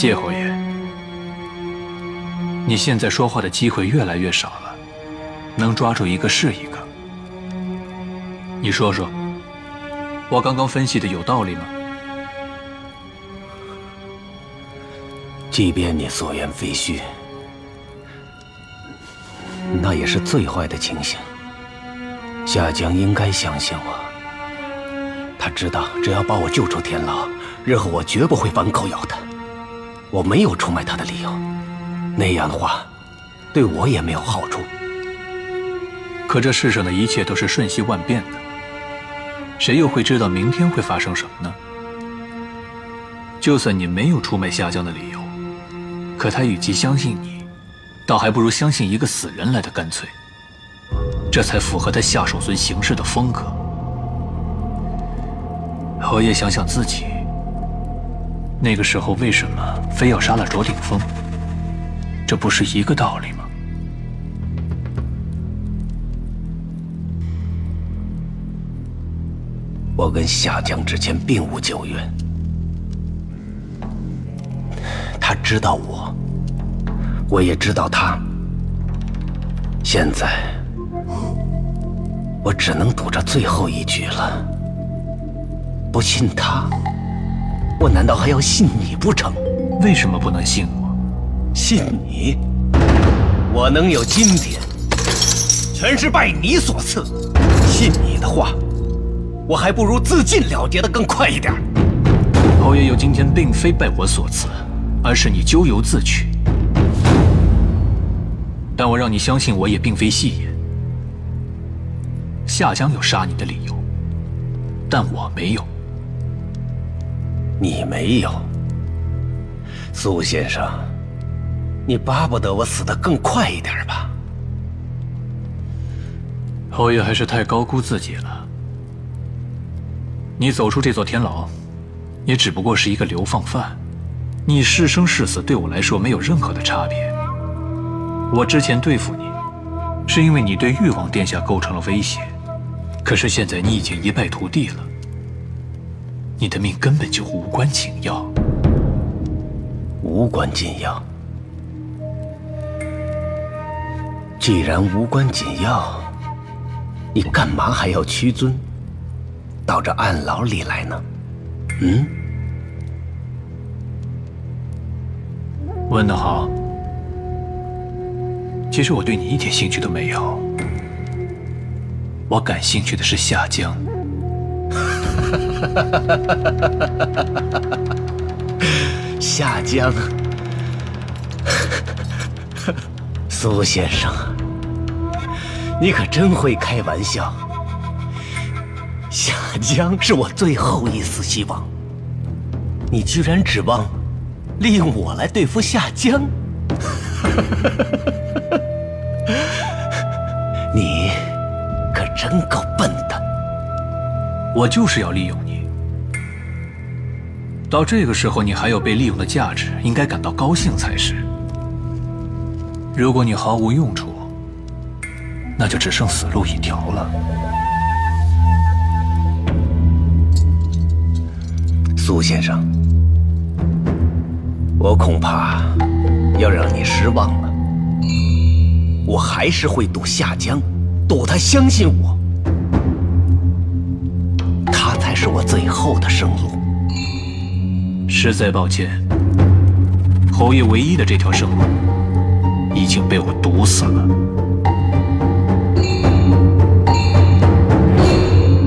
谢侯爷，你现在说话的机会越来越少了，能抓住一个是一个。你说说，我刚刚分析的有道理吗？即便你所言非虚，那也是最坏的情形。夏江应该相信我，他知道只要把我救出天牢，日后我绝不会反口咬他。我没有出卖他的理由，那样的话，对我也没有好处。可这世上的一切都是瞬息万变的，谁又会知道明天会发生什么呢？就算你没有出卖夏江的理由，可他与其相信你，倒还不如相信一个死人来的干脆。这才符合他夏守尊行事的风格。侯爷想想自己，那个时候为什么非要杀了卓鼎峰？这不是一个道理吗？我跟夏江之间并无旧怨，他知道我，我也知道他。现在。我只能赌这最后一局了。不信他，我难道还要信你不成？为什么不能信我？信你？我能有今天，全是拜你所赐。信你的话，我还不如自尽了结的更快一点。侯爷有今天，并非拜我所赐，而是你咎由自取。但我让你相信我也并非戏言。夏江有杀你的理由，但我没有。你没有，苏先生，你巴不得我死得更快一点吧？侯爷还是太高估自己了。你走出这座天牢，也只不过是一个流放犯，你是生是死对我来说没有任何的差别。我之前对付你，是因为你对誉王殿下构成了威胁。可是现在你已经一败涂地了，你的命根本就无关紧要。无关紧要。既然无关紧要，你干嘛还要屈尊到这暗牢里来呢？嗯？问得好。其实我对你一点兴趣都没有。我感兴趣的是夏江。夏江，苏先生，你可真会开玩笑。夏江是我最后一丝希望，你居然指望利用我来对付夏江？你可。真够！我就是要利用你。到这个时候，你还有被利用的价值，应该感到高兴才是。如果你毫无用处，那就只剩死路一条了。苏先生，我恐怕要让你失望了。我还是会赌夏江。赌他相信我，是我最后的生路。实在抱歉，侯爷唯一的这条生路已经被我堵死了。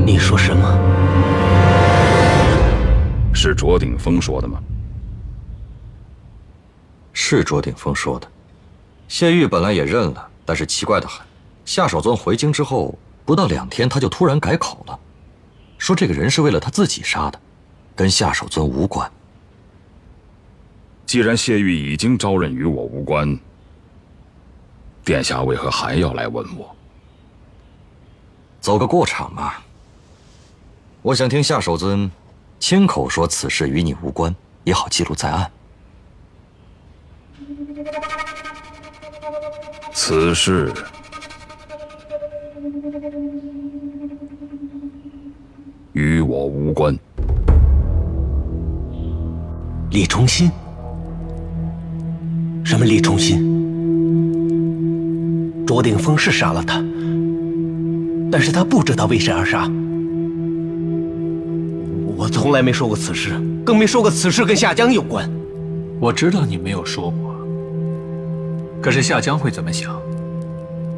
你说什么？是卓鼎峰说的吗？是卓鼎峰说的。谢玉本来也认了，但是奇怪的很。夏守尊回京之后不到两天，他就突然改口了，说这个人是为了他自己杀的，跟夏守尊无关。既然谢玉已经招认与我无关，殿下为何还要来问我？走个过场嘛。我想听夏守尊亲口说此事与你无关，也好记录在案。此事。与我无关。李重新，什么李重新？卓鼎峰是杀了他，但是他不知道为谁而杀。我从来没说过此事，更没说过此事跟夏江有关。我知道你没有说过，可是夏江会怎么想？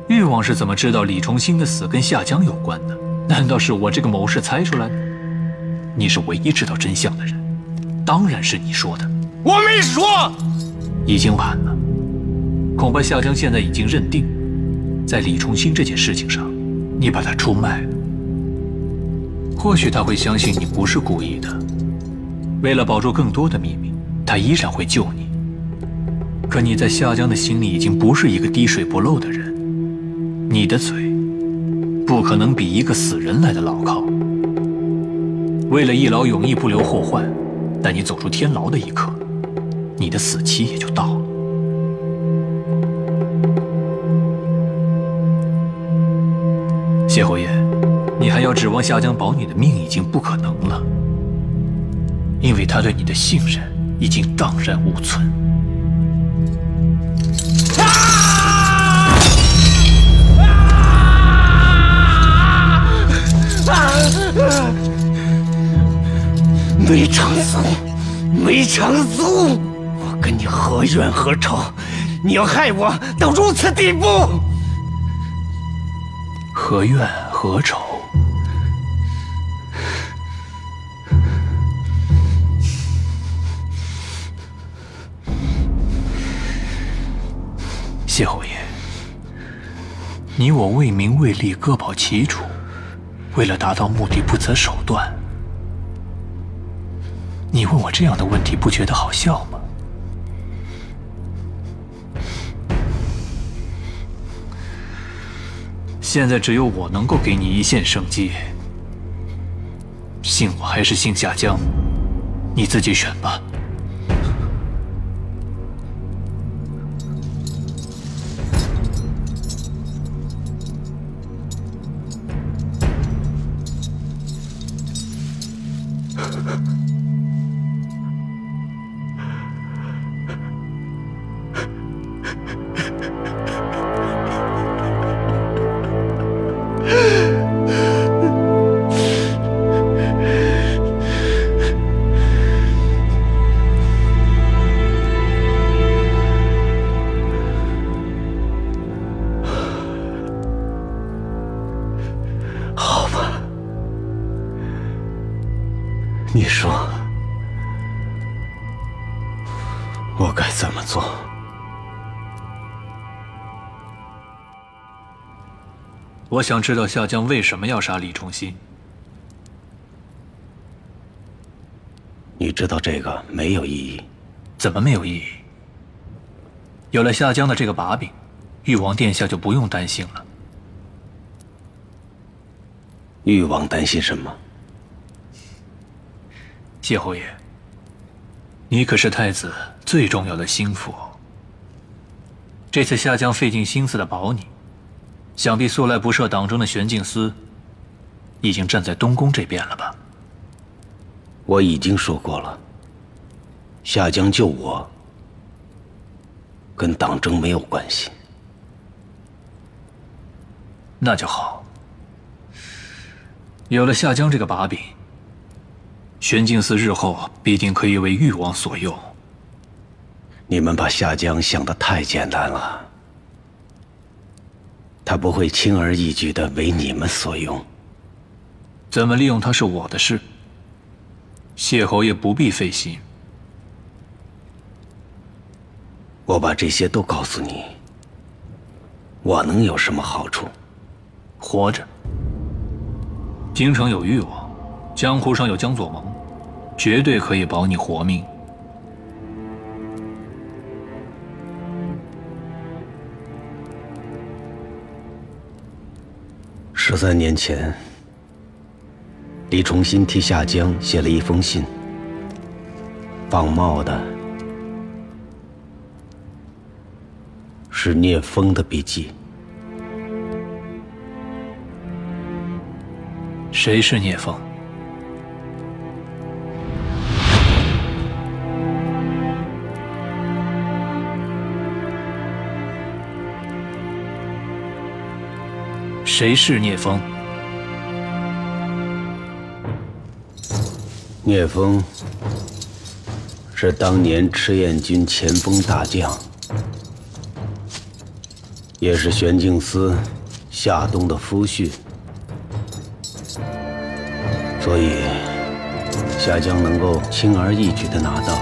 誉王是怎么知道李重新的死跟夏江有关的？难道是我这个谋士猜出来的？你是唯一知道真相的人，当然是你说的。我没说。已经晚了，恐怕夏江现在已经认定，在李重新这件事情上，你把他出卖了。或许他会相信你不是故意的，为了保住更多的秘密，他依然会救你。可你在夏江的心里已经不是一个滴水不漏的人，你的嘴不可能比一个死人来的牢靠。为了一劳永逸不留后患，待你走出天牢的一刻。你的死期也就到了，谢侯爷，你还要指望夏江保你的命已经不可能了，因为他对你的信任已经荡然无存。梅长苏，梅长苏！我跟你何怨何仇？你要害我到如此地步？何怨何仇？谢侯爷，你我为名为利，各保其主，为了达到目的不择手段。你问我这样的问题，不觉得好笑吗？现在只有我能够给你一线生机，信我还是信夏江，你自己选吧。我想知道夏江为什么要杀李重新。你知道这个没有意义。怎么没有意义？有了夏江的这个把柄，誉王殿下就不用担心了。誉王担心什么？谢侯爷，你可是太子最重要的心腹。这次夏江费尽心思的保你，想必素来不涉党争的玄静司已经站在东宫这边了吧？我已经说过了，夏江救我，跟党争没有关系。那就好，有了夏江这个把柄。玄静司日后必定可以为誉王所用。你们把夏江想得太简单了，他不会轻而易举的为你们所用。怎么利用他是我的事，谢侯爷不必费心。我把这些都告诉你，我能有什么好处？活着。京城有誉王，江湖上有江左盟。绝对可以保你活命。十三年前，李重新替夏江写了一封信，仿冒的是聂风的笔迹。谁是聂风？谁是聂风？聂风是当年赤焰军前锋大将，也是玄镜司夏冬的夫婿，所以夏江能够轻而易举的拿到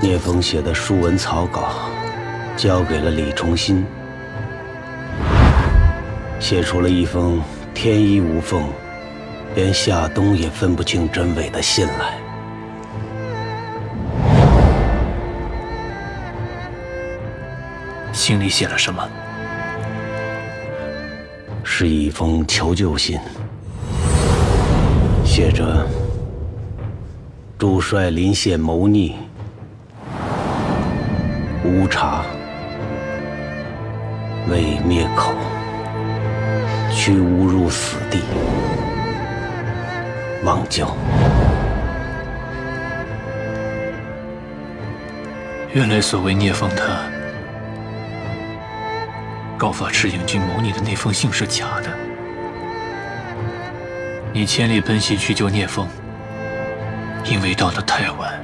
聂风写的书文草稿，交给了李崇新，写出了一封天衣无缝。连夏冬也分不清真伪的信来，信里写了什么？是一封求救信，写着：“主帅临县谋逆，无察，为灭口，驱吾入死地。”望救。原来所谓聂风他告发赤影军谋逆的那封信是假的。你千里奔袭去救聂风，因为到得太晚，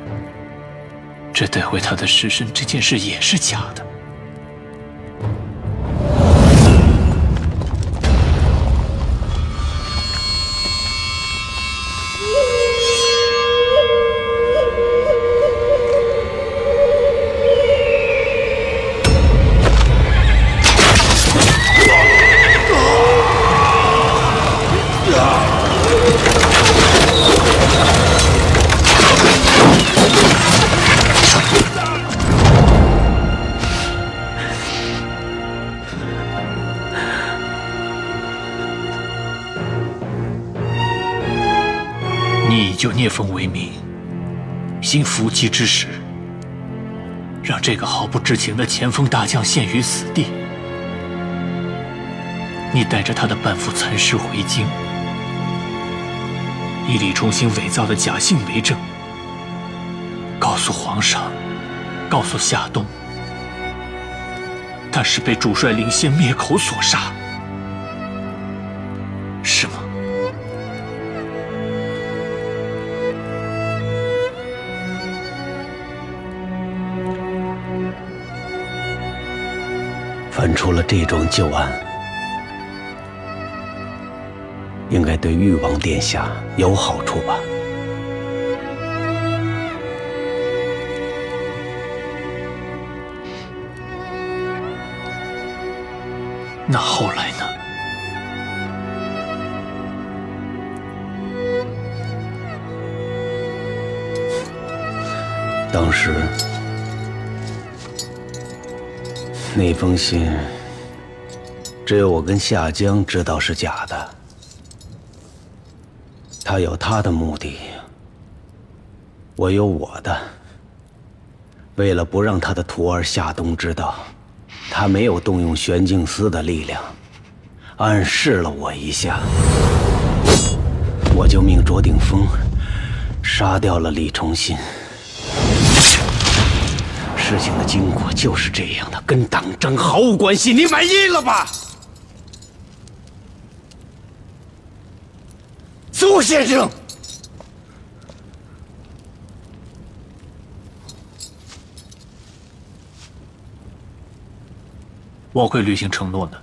这带回他的尸身这件事也是假的。你以救聂风为名，行伏击之实，让这个毫不知情的前锋大将陷于死地。你带着他的半副残尸回京，以李崇新伪造的假信为证，告诉皇上，告诉夏冬，他是被主帅领先灭口所杀，出了这桩旧案，应该对誉王殿下有好处吧？那后来呢？当时那封信，只有我跟夏江知道是假的。他有他的目的，我有我的。为了不让他的徒儿夏冬知道，他没有动用玄镜司的力量，暗示了我一下，我就命卓鼎峰杀掉了李崇新。事情的经过就是这样的，跟党争毫无关系。你满意了吧，苏先生？我会履行承诺的。